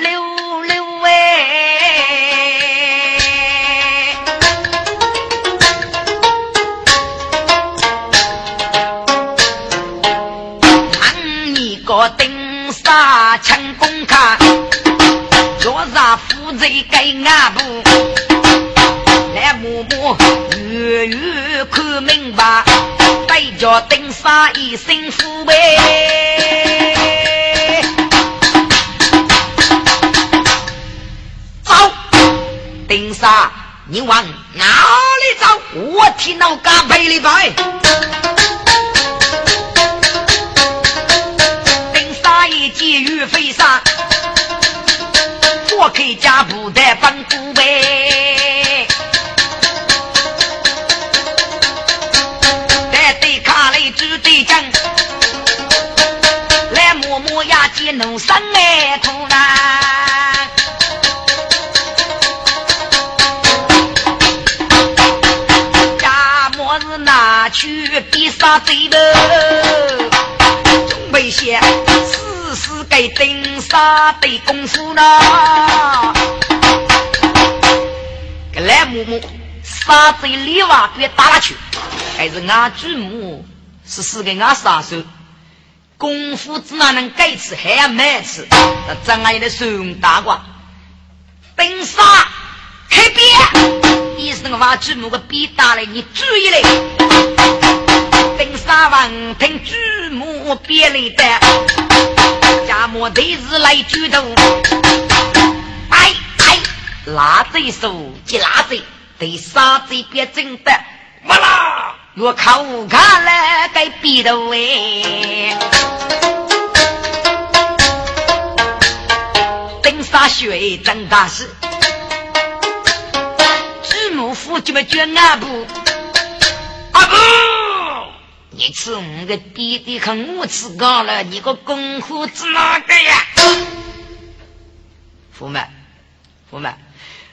溜溜哎，看你个顶沙成功卡，若让负罪给俺不，来默默远远看明白，对着顶沙一声呼呗。丁沙，你往哪里走？我替老家赔礼拜。丁沙一见玉飞沙，我开家不得帮顾呗。带对卡来支对将，来摸摸呀，见弄三哎土啦。去比杀贼的，准备些试试给丁沙的功夫呢。个来木木杀贼里娃别打了去，还是俺祖母是是个俺杀手，功夫只哪能改吃还要慢吃，那张阿姨的手大瓜，丁沙开边。你是那个挖祖母个逼打嘞，你注意嘞！等三王听祖母别来的，家母得是来举头，哎哎，拉贼手接拉贼，对杀贼别真的，完啦！我口看了该逼头哎，等沙血真大事。母父就么卷阿布，阿布，你吃我的弟弟和我吃高了，你个功夫是哪个呀？父们，父们，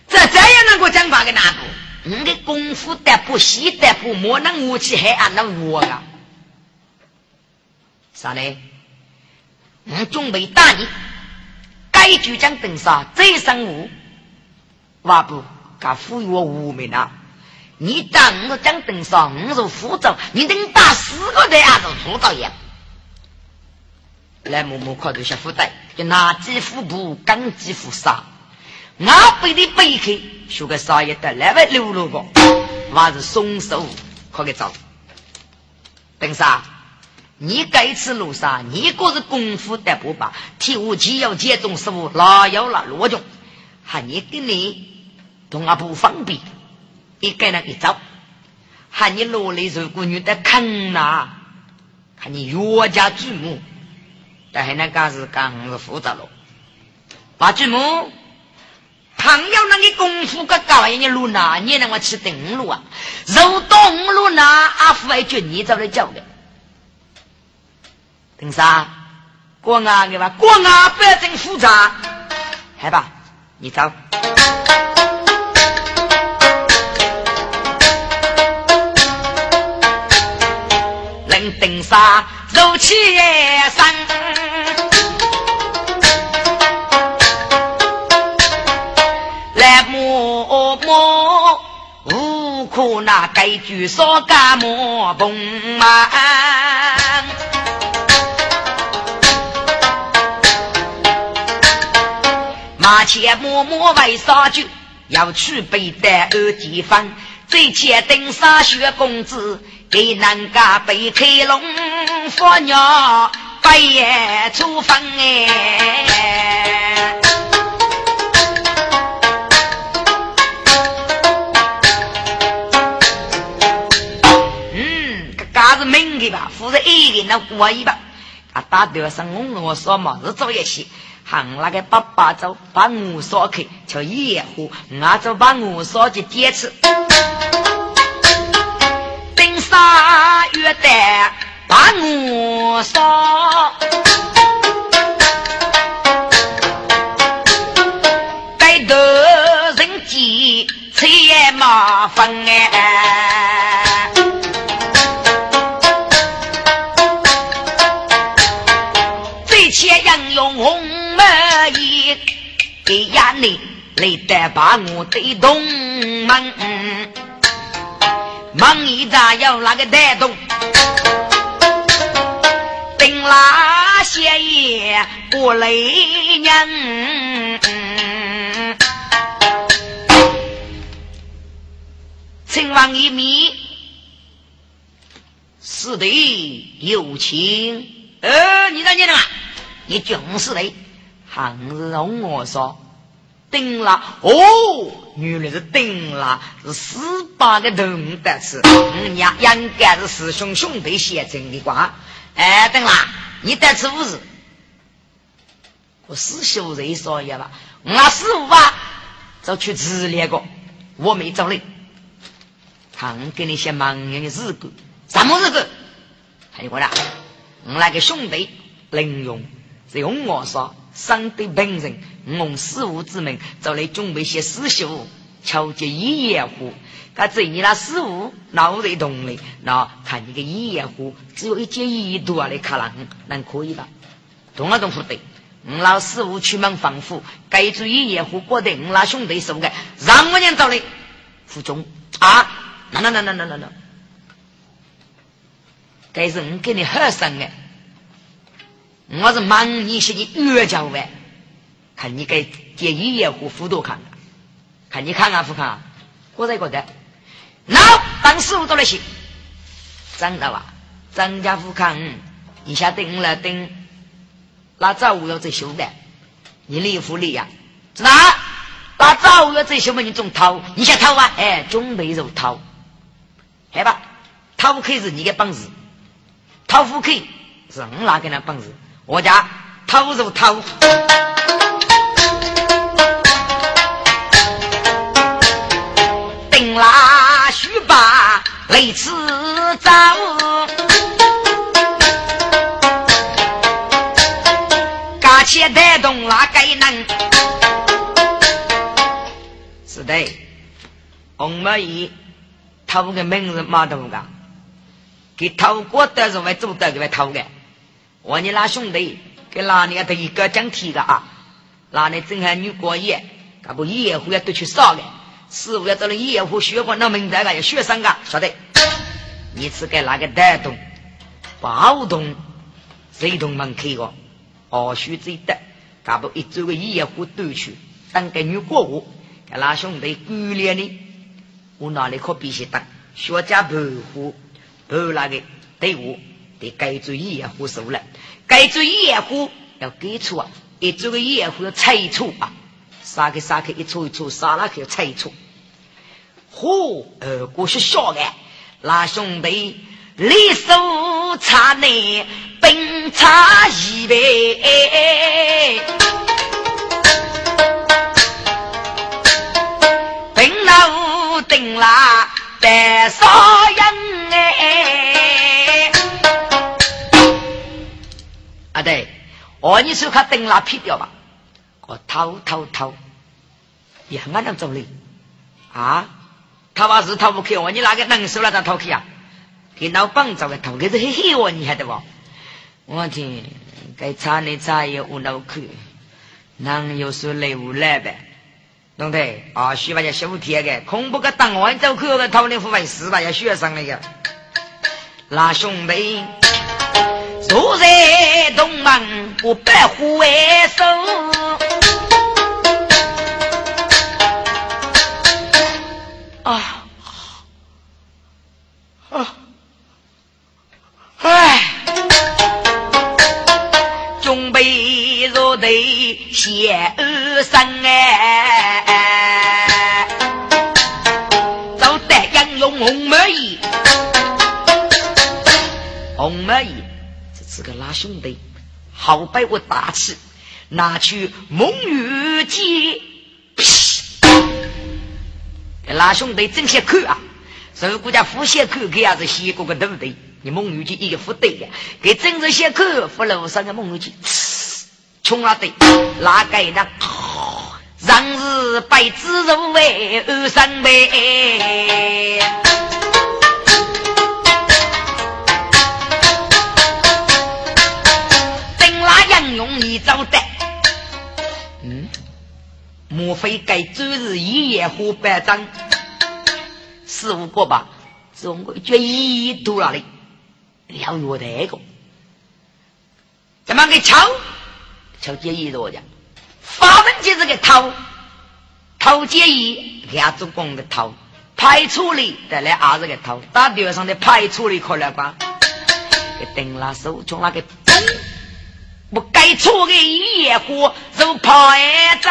这这样能够讲话个哪个？你的功夫得不细得不莫能武器还按那我啊？啥嘞？我准备打你，该局长登杀再生我，哇不？他赋予我无名啊！你当我讲登上，我是副长，你能打四个的还是副导演？来，默默靠头下副带，就拿几副布，钢几副纱，俺背的背去，学个啥也得来位溜溜个，还是松手可给走。登上，你该次路上，你个是功夫得不罢，替我既要接种食物，哪有那罗种？还你给你。同阿不方便，一个人一走，喊你落泪受姑娘的坑呐，喊你越加祖母，但还那个是刚是复杂了。把祖母，朋友那个功夫个高一点路呐，你让我去登路啊，肉东路呐，阿父还叫你走来叫的。等啥？过啊，对吧？过啊，不要真复杂，来吧，你走。登山如起山，来摸摸无可那该句说干么蹦嘛？马前摸摸为啥就要去背的二地方？最前登山学公子。给南家被开龙佛鸟白夜出风哎，嗯，嘎子明的吧，负责一个那过一吧，啊，打得上我我说嘛，是做一些，喊那个爸爸走把我烧开，叫野火，我就把我烧去点吃。八月的把我烧，带头人急，才麻烦哎。最前应用红梅衣，给压你来得把我对东门，门一扎要那个带动，顶拉些也不累人。秦王一米，是的，有情。呃，你在念的嘛？你就是的，还是让我说，顶了。哦，原来是顶了，是十八个铜的是，嗯娘，应该是师兄兄弟写成的瓜。哎，等了，你得吃五日，我师兄人说一吧，我师傅啊，就去治疗过，我没找你。常给你些忙人的日子，什么日子？还有我啦，我那个兄弟林勇，是用我说，生的本人，用师傅之名，找来准备些师兄，求接一夜壶。他这你那师傅脑袋动的，那看你个一夜壶，只有一件一度啊，来看了，能可以吧？动啊动不对，我老师傅出门防护，该注意夜壶过得我那兄弟手的，让我娘找来，副中啊。那那那那那那那，该是我给你喝生的，我是忙你些你越教呗，看你该接一夜壶辅导看，看你看看不看？我才觉得，那当师傅都来行，张大吧？张家富看，你下等了等，那早午要在修的，你立福利呀？是哪？那早午要在修嘛？你总掏，你想掏啊？哎，准备就掏。来吧，掏开是你的本事，掏不开是我哪个的本事？我家掏就掏，顶拉须把雷刺走，嘎起带动那个能，是的，红梅姨。偷个名字马头个，给偷过的是为做的给偷的。我你那兄弟给拉你个一个讲题个啊，拉你正汉女过夜，可不夜壶要都去烧的，师傅要到了夜壶学过那名字个要学生个，晓得？你是给那个带动，包动，谁动门开个？哦，学最得，可不一周个夜壶都去，当个女过户，给那兄弟鼓励你。我哪里可必须当学家保护保那个队伍得该做野虎收了，该做野虎要给出啊，一做个野虎要拆除啊，杀开杀开一撮一撮杀了要拆除。嚯，呃，过是小的，那兄弟立手插内本插一杯。定啦，白少哦，你说他定啦劈掉吧？我偷偷偷，也俺能走哩啊？他话是偷不去，我你哪个能手了他偷去啊？给老帮找个偷，可是嘿嘿我你晓得不？我听该查你查也无脑去，能有说来无来呗？兄弟啊，需把要修铁的，恐怖个当晚走去个讨论腐败事吧，要学上那个。那兄弟坐在东门我白虎为生，啊啊，哎，准备入队写二声哎。红梅姨，红梅姨，这是个拉兄弟，好摆我大气，拿去蒙玉剑，拉兄弟正些看啊，如果家副先看，给伢子先过个对不对？你蒙玉剑一个副对的，给正着先看，扶楼上的蒙玉剑，穷了对，哪个呢？让日白子如为二三倍，招待，嗯，莫非该就是一夜火班长？四五个吧，中国决一多哪里？要约那个？怎么给抢？抢建议多讲，发文就是个偷，偷建议亚洲工的偷，派出里带来二十个偷，打地上的派出里可来吧？给顶了手从那个咚，不该错的一夜火就派走，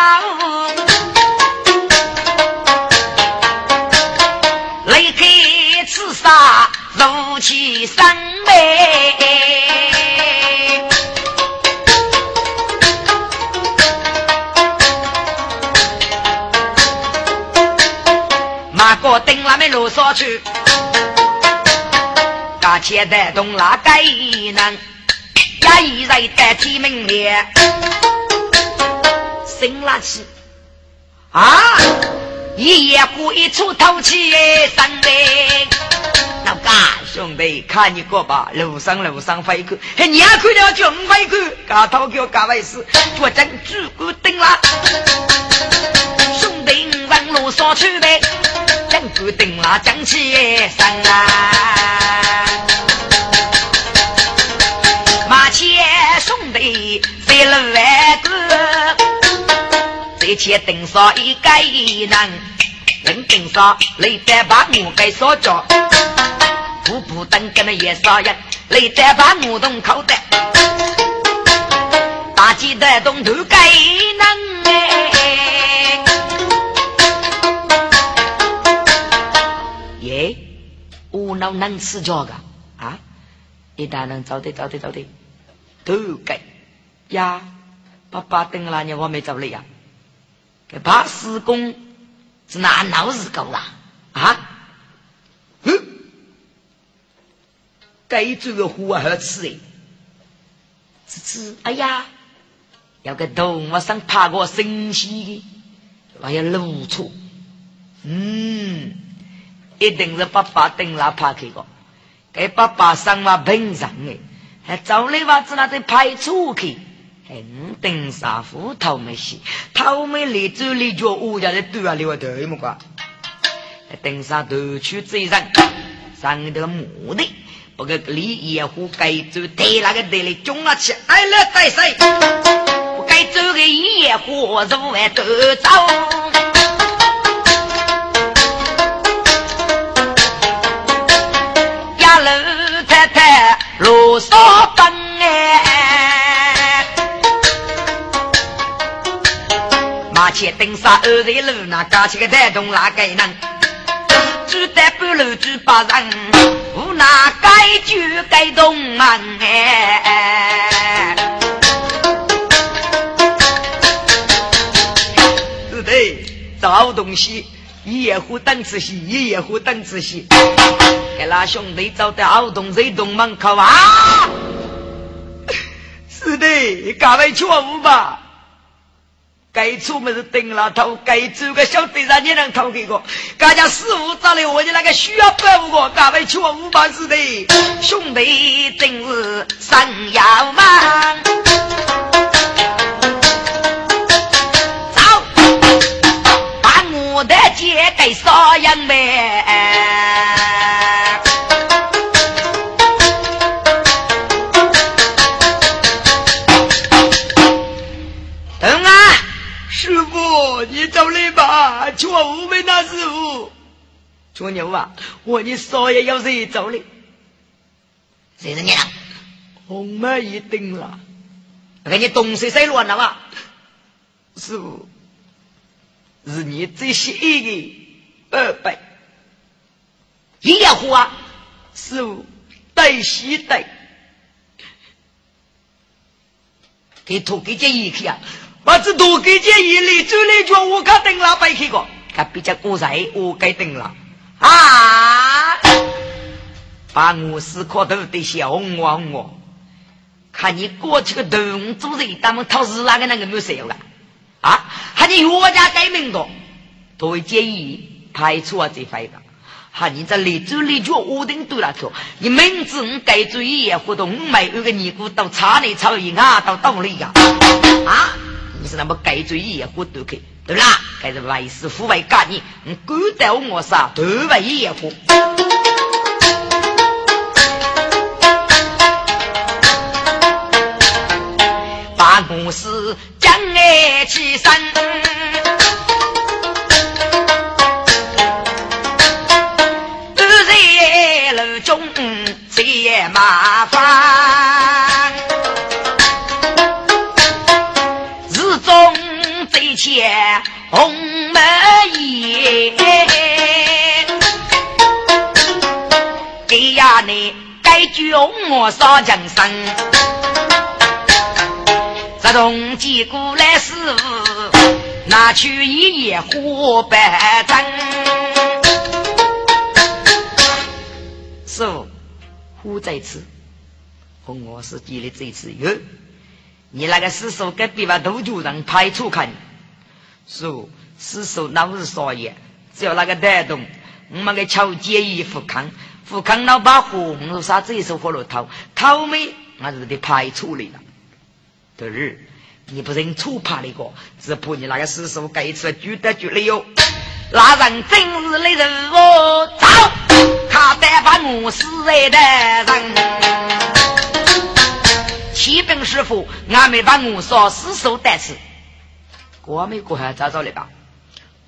雷开刺杀如其生悲。我顶那边路上去，大钱带动那个人，也一人代替门面，生拉气啊！一夜过一出透气生的，老干兄弟看一个吧，路上路上飞去，还娘看了就飞去，嘎头给我嘎回事，我真主顾顶了，兄弟往路上去呗。将军定了将起身啊，这前顶上一个人，人顶上雷得把我给烧着，步步登跟那也杀人，雷得把我动口的，大鸡的东头盖能哎。无脑能吃脚个啊！一旦能找的找的找的，都该呀！爸爸等了你，我没找你呀。给把施工是拿脑子搞啊啊！嗯，该做个活好吃哎，吃吃哎呀，有个动物上爬过神奇的，还要露出，嗯。一定是爸爸顶了拍去个，给爸爸生娃平常的，还找你娃子那在派出去，还等啥副头没洗，头没立足立脚，我家的对啊，你话对么个？等啥都去追人，上头目的，不过李野虎该走对那个对里中了去，哎了带谁？不该走个野虎如外都走。路上前登上二十路，那架起个带动哪个人？只得半路只把人，无那该就该动门哎。是的，找东西。一夜虎等仔细，一夜虎等仔细。给那兄弟走到奥洞这洞门口啊！是的，各位错误吧？该出门是顶了头，该走个小队长你能偷给个？大家师傅找来我的那个需要保护我，各位错误吧？是的，兄弟真是神要忙。做牛啊，我你少爷要谁走嘞？谁是你了？红梅一定了，给你东西谁乱了嘛？师傅。是你最喜爱的二百，一样虎啊！师傅带西带，给土给建议去啊！把这土给建议里走来叫我看等老白去个，他比较过来，我该等了啊！把我是可头的小红红我，看你过去个动作人，咱们讨是哪个那个没有谁了？啊！喊你岳家改名的，都会建议排除啊这块的。喊你在立足立脚，屋顶对了去。你明知你改注意也活动，没有个尼姑到茶里炒一啊到道里呀。啊！你是那么改注意也活动去，对啦，该是为师傅为干你，你敢在我啥，都为野火。把我是将爱起身。该句我少讲声，这东西过来师傅拿去一夜火白蒸，师傅。虎在此，和我是记的这次哟。你那个师叔隔壁把杜主任派出看，说师叔那不是少爷，只要那个带动，我们给乔建议富康，富康老把火，我说啥子一手火炉头，头没，俺是得派出来了。对儿，你不认错怕那个，只怕你那个师叔这一次举得举了哟。那人真是的人哦，走，他得把我死在的人。启禀师傅，俺没把我说死手带死，过没过还找找来吧？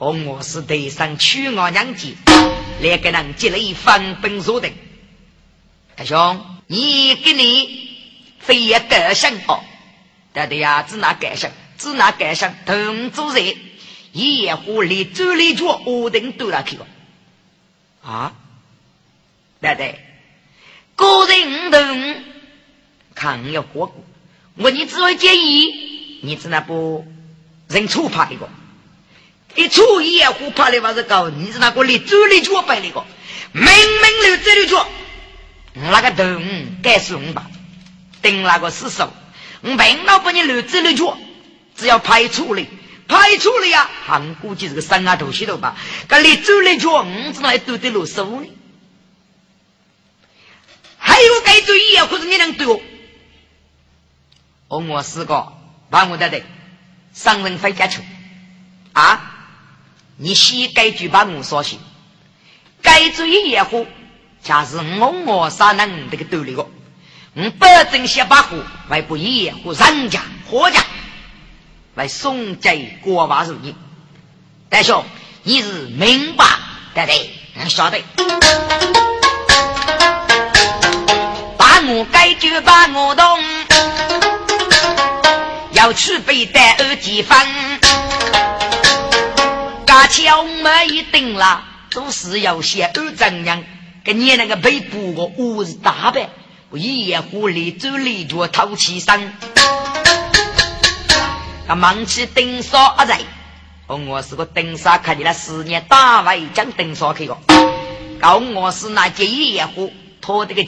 哦，我是得上娶我娘家，来给人结了一分本所的。大兄，你给你非要改姓哦？对对呀，只拿改姓，只拿改姓，同主人。野火里走里脚，我等都来去了。啊，对对，个人等看要过过，我你只会建议，你只能不认错怕一个，一错野火怕的话是高，你是那个里走里脚摆那个，明明留走里脚，那个等该送吧，等那个死手，我明老把你留走里脚，只要拍错了。排除了呀，俺估计是个三阿头西头吧。搿里走来叫五子来都得落手呢。还有该注意啊，或者你能对我？我四个把我带的上人回家去啊！你先该句把我说起，该注意也好，假是我我啥能这个兜里个，我保证先把货外不也和人家何家。来送给国王如意，大兄，你是明白对对？俺晓得。把我该就把我动，要去背带二几分。家巧没一定了，做事要先二怎样？跟你那个背布个我是大白，我一夜火里走里脚透气声。啊，忙起顶烧阿在，我是个顶烧看见了十年大外将顶烧去个，搞我是那件衣服拖这个。